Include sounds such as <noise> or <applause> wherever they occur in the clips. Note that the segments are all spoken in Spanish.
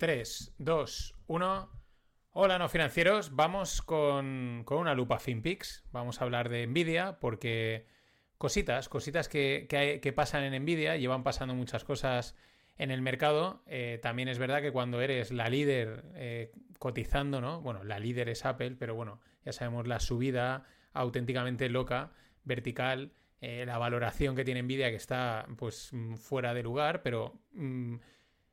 3, 2, 1. Hola, no financieros. Vamos con, con una lupa FinPix. Vamos a hablar de Nvidia porque cositas, cositas que, que, pasan en Nvidia. Llevan pasando muchas cosas en el mercado. Eh, también es verdad que cuando eres la líder eh, cotizando, ¿no? Bueno, la líder es Apple, pero bueno, ya sabemos la subida auténticamente loca, vertical, eh, la valoración que tiene Nvidia que está pues fuera de lugar, pero mm,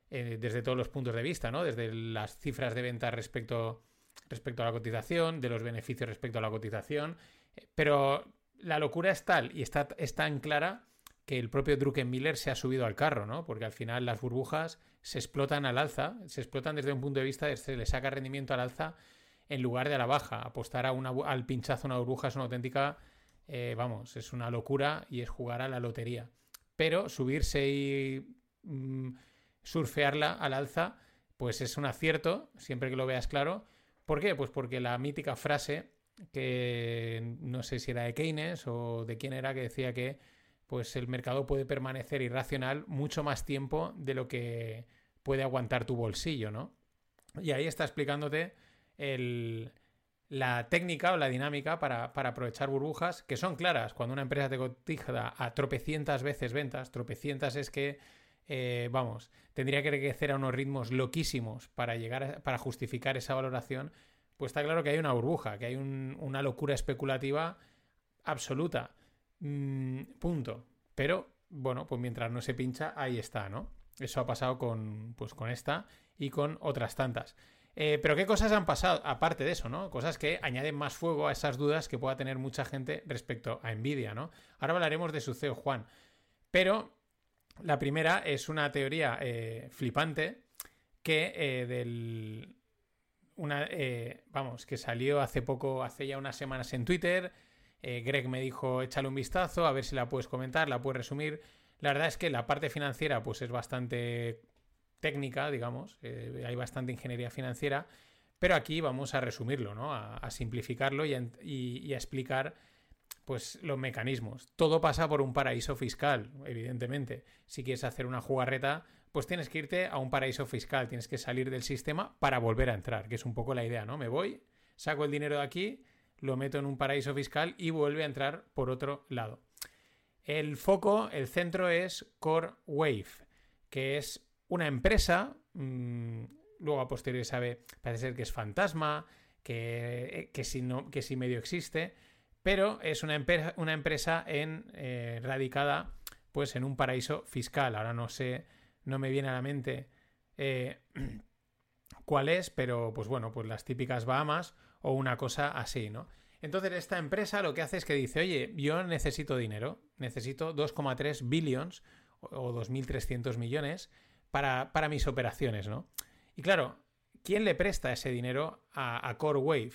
eh, desde todos los puntos de vista, ¿no? Desde las cifras de venta respecto, respecto a la cotización, de los beneficios respecto a la cotización. Eh, Pero la locura es tal y está, es tan clara que el propio Druckenmiller se ha subido al carro, ¿no? Porque al final las burbujas se explotan al alza, se explotan desde un punto de vista de se le saca rendimiento al alza en lugar de a la baja. Apostar a una, al pinchazo a una burbuja es una auténtica, eh, vamos, es una locura y es jugar a la lotería. Pero subirse y mm, surfearla al alza, pues es un acierto, siempre que lo veas claro. ¿Por qué? Pues porque la mítica frase que no sé si era de Keynes o de quién era que decía que pues el mercado puede permanecer irracional mucho más tiempo de lo que puede aguantar tu bolsillo, ¿no? Y ahí está explicándote el- la técnica o la dinámica para, para aprovechar burbujas que son claras. Cuando una empresa te cotiza a tropecientas veces ventas, tropecientas es que, eh, vamos, tendría que crecer a unos ritmos loquísimos para llegar a- para justificar esa valoración, pues está claro que hay una burbuja, que hay un- una locura especulativa absoluta. Mm, punto. Pero, bueno, pues mientras no se pincha, ahí está, ¿no? Eso ha pasado con, pues, con esta y con otras tantas. Eh, pero ¿qué cosas han pasado aparte de eso, ¿no? Cosas que añaden más fuego a esas dudas que pueda tener mucha gente respecto a Nvidia, ¿no? Ahora hablaremos de su CEO Juan. Pero la primera es una teoría eh, flipante que eh, del... Una, eh, vamos, que salió hace poco, hace ya unas semanas en Twitter. Greg me dijo, échale un vistazo, a ver si la puedes comentar, la puedes resumir. La verdad es que la parte financiera, pues es bastante técnica, digamos, hay bastante ingeniería financiera, pero aquí vamos a resumirlo, ¿no? A, simplificarlo y a explicar pues los mecanismos. Todo pasa por un paraíso fiscal, evidentemente. Si quieres hacer una jugarreta, pues tienes que irte a un paraíso fiscal, tienes que salir del sistema para volver a entrar, que es un poco la idea, ¿no? Me voy, saco el dinero de aquí, lo meto en un paraíso fiscal y vuelve a entrar por otro lado. El foco, el centro es Core Wave, que es una empresa, mmm, luego a posteriori sabe, parece ser que es fantasma, que, que, si, no, que si medio existe, pero es una, empresa, en, eh, radicada pues en un paraíso fiscal. Ahora no sé, no me viene a la mente eh, <clears throat> cuál es, pero pues bueno, pues las típicas Bahamas o una cosa así, ¿no? Entonces esta empresa lo que hace es que dice, oye, yo necesito dinero, necesito 2,3 billions o 2.300 millones para, para, mis operaciones, ¿no? Y claro, ¿quién le presta ese dinero a, a Core Wave?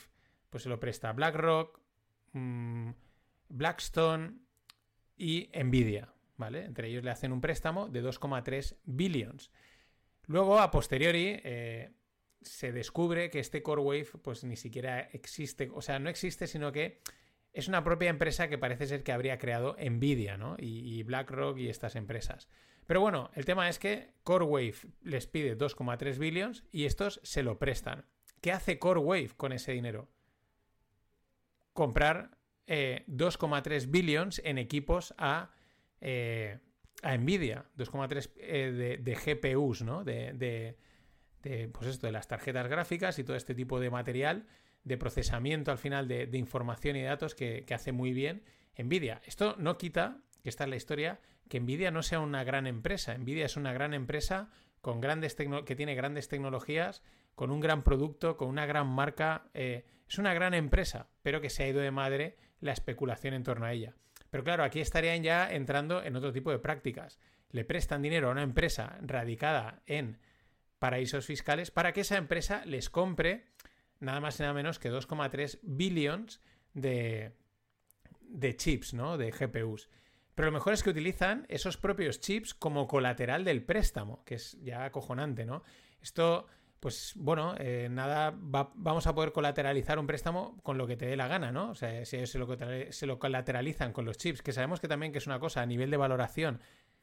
Pues se lo presta BlackRock, mmm, Blackstone y Nvidia, ¿vale? Entre ellos le hacen un préstamo de 2,3 billions. Luego, a posteriori, eh, se descubre que este Core Wave pues ni siquiera existe, o sea, no existe, sino que es una propia empresa que parece ser que habría creado Nvidia, ¿no? Y, y BlackRock y estas empresas. Pero bueno, el tema es que Core Wave les pide 2,3 billions y estos se lo prestan. ¿Qué hace Core Wave con ese dinero? Comprar eh, 2,3 billions en equipos a, eh, a Nvidia, 2,3 eh, de, de, GPUs, ¿no? De, de, de, pues esto, de las tarjetas gráficas y todo este tipo de material de procesamiento al final de, de información y datos que, que, hace muy bien Nvidia. Esto no quita, que esta es la historia, que Nvidia no sea una gran empresa. Nvidia es una gran empresa con grandes que tiene grandes tecnologías, con un gran producto, con una gran marca. Eh, es una gran empresa, pero que se ha ido de madre la especulación en torno a ella. Pero claro, aquí estarían ya entrando en otro tipo de prácticas. Le prestan dinero a una empresa radicada en paraísos fiscales para que esa empresa les compre nada más y nada menos que 2,3 billions de, de chips, ¿no? De GPUs. Pero lo mejor es que utilizan esos propios chips como colateral del préstamo, que es ya acojonante, ¿no? Esto, pues bueno, eh, nada, va, vamos a poder colateralizar un préstamo con lo que te dé la gana, ¿no? O sea, si ellos se lo, se lo colateralizan con los chips, que sabemos que también que es una cosa a nivel de valoración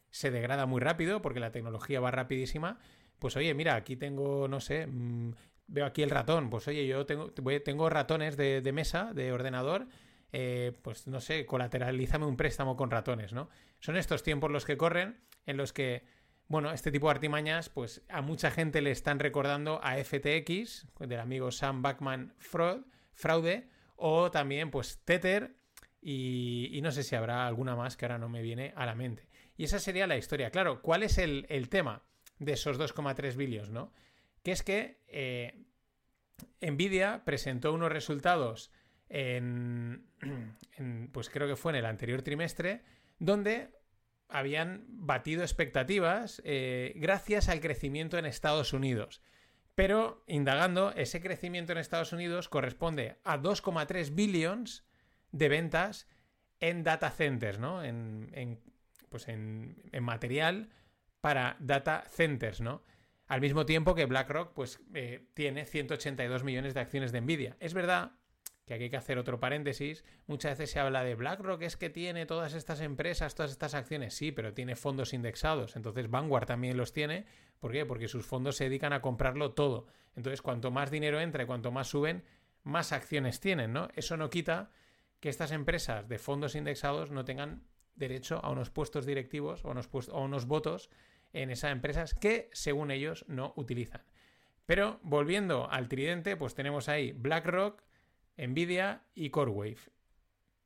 se degrada muy rápido porque la tecnología va rapidísima, pues oye, mira, aquí tengo, no sé, mm, veo aquí el ratón, pues oye, yo tengo, tengo ratones de, de mesa, de ordenador, eh, pues no sé, colateralízame un préstamo con ratones, ¿no? Son estos tiempos los que corren en los que, bueno, este tipo de artimañas, pues a mucha gente le están recordando a FTX, del amigo Sam Backman Fraude, o también, pues, Tether, y, no sé si habrá alguna más que ahora no me viene a la mente. Y esa sería la historia. Claro, ¿cuál es el, tema de esos 2,3 billones, no? Que es que eh, Nvidia presentó unos resultados en, <clears throat> pues creo que fue en el anterior trimestre, donde habían batido expectativas eh, gracias al crecimiento en Estados Unidos. Pero, indagando, ese crecimiento en Estados Unidos corresponde a 2,3 billions de ventas en data centers, ¿no? En, pues en, material para data centers, ¿no? Al mismo tiempo que BlackRock pues, eh, tiene 182 millones de acciones de Nvidia. Es verdad que aquí hay que hacer otro paréntesis. Muchas veces se habla de BlackRock, es que tiene todas estas empresas, todas estas acciones. Sí, pero tiene fondos indexados. Entonces Vanguard también los tiene. ¿Por qué? Porque sus fondos se dedican a comprarlo todo. Entonces, cuanto más dinero entra y cuanto más suben, más acciones tienen, ¿no? Eso no quita que estas empresas de fondos indexados no tengan derecho a unos puestos directivos o unos, o unos votos en esas empresas que, según ellos, no utilizan. Pero volviendo al tridente, pues tenemos ahí BlackRock, Nvidia y CoreWave.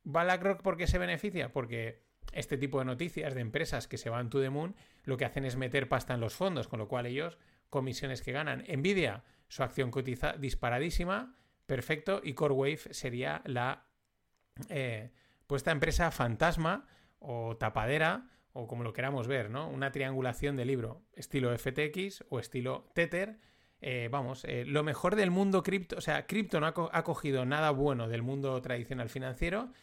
BlackRock, ¿por qué se beneficia? Porque este tipo de noticias de empresas que se van to the moon lo que hacen es meter pasta en los fondos, con lo cual ellos, comisiones que ganan. Nvidia, su acción cotiza disparadísima, perfecto, y CoreWave sería la eh, pues esta empresa fantasma o tapadera o como lo queramos ver, ¿no? Una triangulación de libro estilo FTX o estilo Tether eh, vamos, eh, lo mejor del mundo cripto, o sea, cripto no ha, cogido nada bueno del mundo tradicional financiero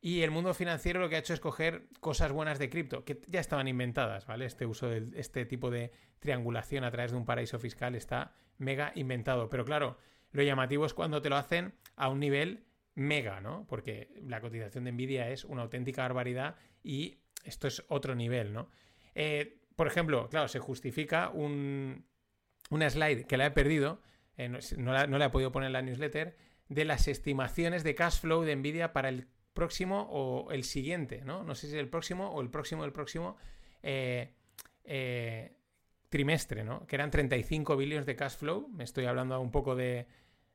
y el mundo financiero lo que ha hecho es coger cosas buenas de cripto, que ya estaban inventadas, ¿vale? Este uso de este tipo de triangulación a través de un paraíso fiscal está mega inventado. Pero claro, lo llamativo es cuando te lo hacen a un nivel mega, ¿no? Porque la cotización de Nvidia es una auténtica barbaridad y esto es otro nivel, ¿no? Eh, por ejemplo, claro, se justifica un, una slide que la he perdido, eh, no, la, he podido poner en la newsletter, de las estimaciones de cash flow de Nvidia para el próximo o el siguiente, ¿no? No sé si el próximo o el próximo del próximo eh, eh, trimestre, ¿no? Que eran 35 billones de cash flow. Me estoy hablando un poco de,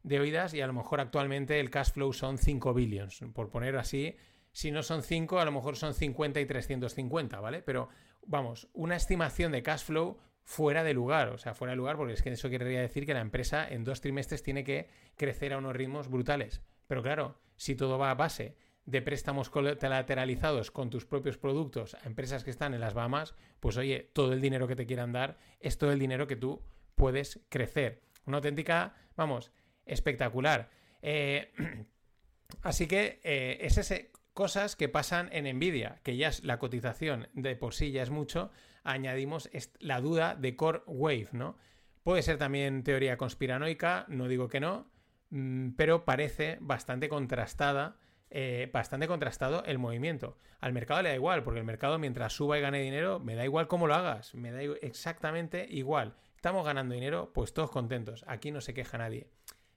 de oídas y a lo mejor actualmente el cash flow son 5 billions, por poner así. Si no son 5, a lo mejor son 50 y 350, ¿vale? Pero vamos, una estimación de cash flow fuera de lugar, o sea, fuera de lugar porque es que eso querría decir que la empresa en dos trimestres tiene que crecer a unos ritmos brutales. Pero claro, si todo va a base de préstamos colateralizados con tus propios productos a empresas que están en las Bahamas, pues oye, todo el dinero que te quieran dar es todo el dinero que tú puedes crecer. Una auténtica, vamos, espectacular. Eh, <clears throat> así que eh, es ese cosas que pasan en Nvidia, que ya es la cotización de por sí ya es mucho, añadimos la duda de Core Wave, ¿no? Puede ser también teoría conspiranoica, no digo que no, mm, pero parece bastante contrastada, eh, bastante contrastado el movimiento. Al mercado le da igual, porque el mercado mientras suba y gane dinero, me da igual cómo lo hagas, me da exactamente igual. Estamos ganando dinero, pues todos contentos, aquí no se queja nadie.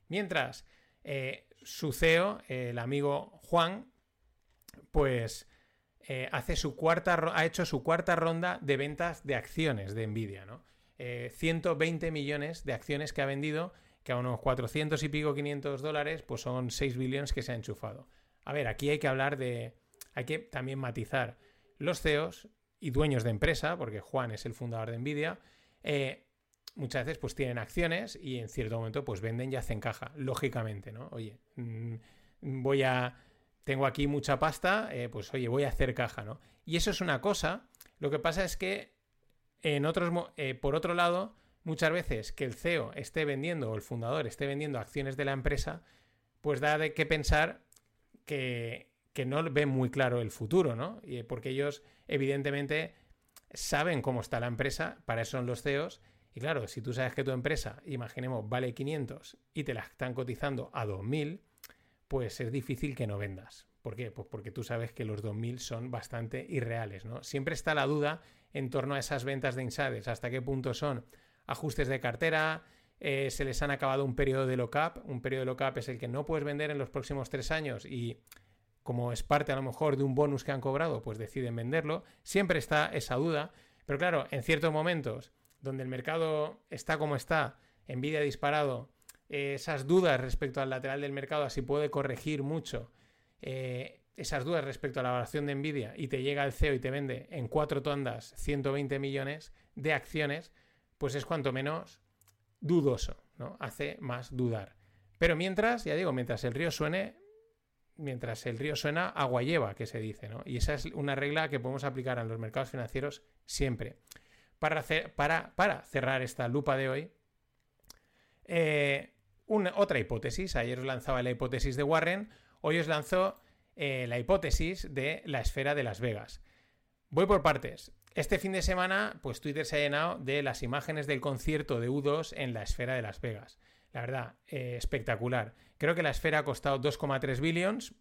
Mientras, eh, su CEO, el amigo Juan, pues eh, hace su cuarta, ha hecho su cuarta ronda de ventas de acciones de Nvidia, ¿no? 120 eh, millones de acciones que ha vendido, que a unos 400 y pico 500 dólares, pues son 6 billones que se ha enchufado. A ver, aquí hay que hablar de, hay que también matizar los CEOs y dueños de empresa, porque Juan es el fundador de Nvidia, eh, muchas veces pues tienen acciones y en cierto momento pues venden y hacen caja, lógicamente, ¿no? Oye, mm, voy a tengo aquí mucha pasta, eh, pues oye, voy a hacer caja, ¿no? Y eso es una cosa. Lo que pasa es que en otros, eh, por otro lado, muchas veces que el CEO esté vendiendo o el fundador esté vendiendo acciones de la empresa, pues da de qué pensar que, que no ve muy claro el futuro, ¿no? Y porque ellos, evidentemente, saben cómo está la empresa, para eso son los CEOs. Y claro, si tú sabes que tu empresa, imaginemos, vale 500 y te la están cotizando a 2000, pues es difícil que no vendas. ¿Por qué? Pues porque tú sabes que los 2000 son bastante irreales, ¿no? Siempre está la duda en torno a esas ventas de insiders, hasta qué punto son ajustes de cartera, eh, se les han acabado un periodo de lock-up. Un periodo de lock-up es el que no puedes vender en los próximos tres años y como es parte a lo mejor de un bonus que han cobrado, pues deciden venderlo. Siempre está esa duda. Pero claro, en ciertos momentos donde el mercado está como está, Nvidia disparado, eh, esas dudas respecto al lateral del mercado, así puede corregir mucho eh, esas dudas respecto a la valoración de Nvidia y te llega el CEO y te vende en cuatro tondas 120 millones de acciones, pues es cuanto menos dudoso, ¿no? Hace más dudar. Pero mientras, ya digo, mientras el río suene, mientras el río suena, agua lleva, que se dice, ¿no? Y esa es una regla que podemos aplicar en los mercados financieros siempre. Para, para, para cerrar esta lupa de hoy, eh, una, otra hipótesis. Ayer os lanzaba la hipótesis de Warren, hoy os lanzó eh, la hipótesis de la esfera de Las Vegas. Voy por partes. Este fin de semana, pues Twitter se ha llenado de las imágenes del concierto de U2 en la esfera de Las Vegas. La verdad, eh, espectacular. Creo que la esfera ha costado 2,3 billions.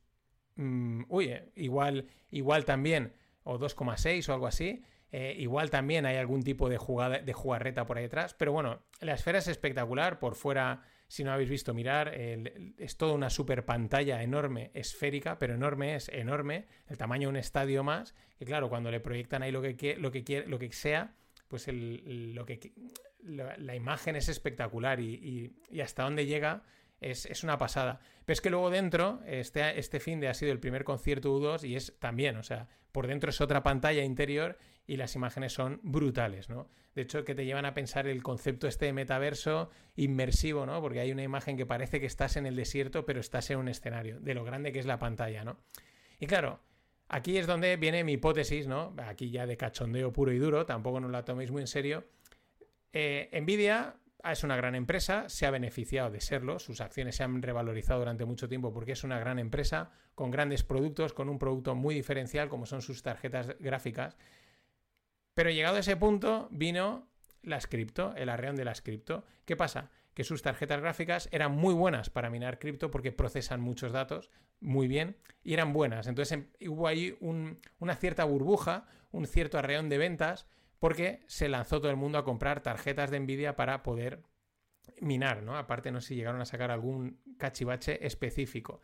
Mm, uy, eh, igual, igual también, o 2,6 o algo así. igual también hay algún tipo de jugada de jugarreta por ahí detrás. Pero bueno, la esfera es espectacular. Por fuera si no habéis visto mirar, es toda una super pantalla enorme, esférica, pero enorme es enorme, el tamaño de un estadio más, que claro, cuando le proyectan ahí lo que, lo que, lo que sea, pues lo que, la, imagen es espectacular y, hasta dónde llega es, una pasada. Pero es que luego dentro, este, este fin de ha sido el primer concierto U2 y es también, o sea, por dentro es otra pantalla interior y las imágenes son brutales, ¿no? De hecho, que te llevan a pensar el concepto este de metaverso inmersivo, ¿no? Porque hay una imagen que parece que estás en el desierto, pero estás en un escenario, de lo grande que es la pantalla, ¿no? Y claro, aquí es donde viene mi hipótesis, ¿no? Aquí ya de cachondeo puro y duro, tampoco nos la toméis muy en serio. Eh, Nvidia es una gran empresa, se ha beneficiado de serlo, sus acciones se han revalorizado durante mucho tiempo porque es una gran empresa con grandes productos, con un producto muy diferencial como son sus tarjetas gráficas pero llegado a ese punto vino la cripto, el arreón de las cripto. ¿Qué pasa? Que sus tarjetas gráficas eran muy buenas para minar cripto porque procesan muchos datos muy bien y eran buenas. Entonces em, hubo ahí una cierta burbuja, un cierto arreón de ventas porque se lanzó todo el mundo a comprar tarjetas de Nvidia para poder minar, ¿no? Aparte no sé si llegaron a sacar algún cachivache específico.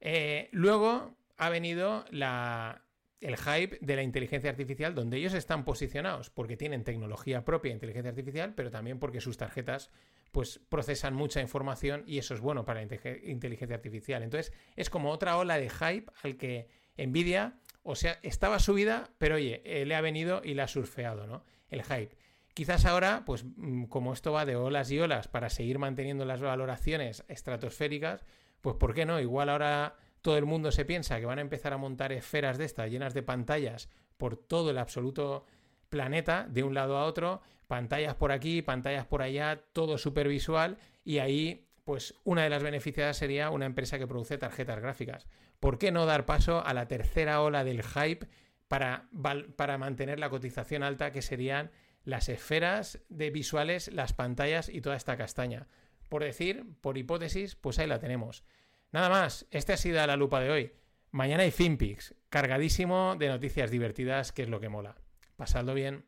Eh, luego ha venido el hype de la inteligencia artificial donde ellos están posicionados porque tienen tecnología propia de inteligencia artificial, pero también porque sus tarjetas pues procesan mucha información y eso es bueno para la inteligencia artificial. Entonces, es como otra ola de hype al que Nvidia, o sea, estaba subida, pero oye, eh, le ha venido y la ha surfeado, ¿no? El hype. Quizás ahora, pues mm, como esto va de olas y olas para seguir manteniendo las valoraciones estratosféricas, pues ¿por qué no? Igual ahora todo el mundo se piensa que van a empezar a montar esferas de estas llenas de pantallas por todo el absoluto planeta, de un lado a otro, pantallas por aquí, pantallas por allá, todo súper visual y ahí pues una de las beneficiadas sería una empresa que produce tarjetas gráficas. ¿Por qué no dar paso a la tercera ola del hype para, para mantener la cotización alta que serían las esferas de visuales, las pantallas y toda esta castaña? Por decir, por hipótesis, pues ahí la tenemos. Nada más, esta ha sido la lupa de hoy. Mañana hay FinPix, cargadísimo de noticias divertidas, que es lo que mola. Pasadlo bien.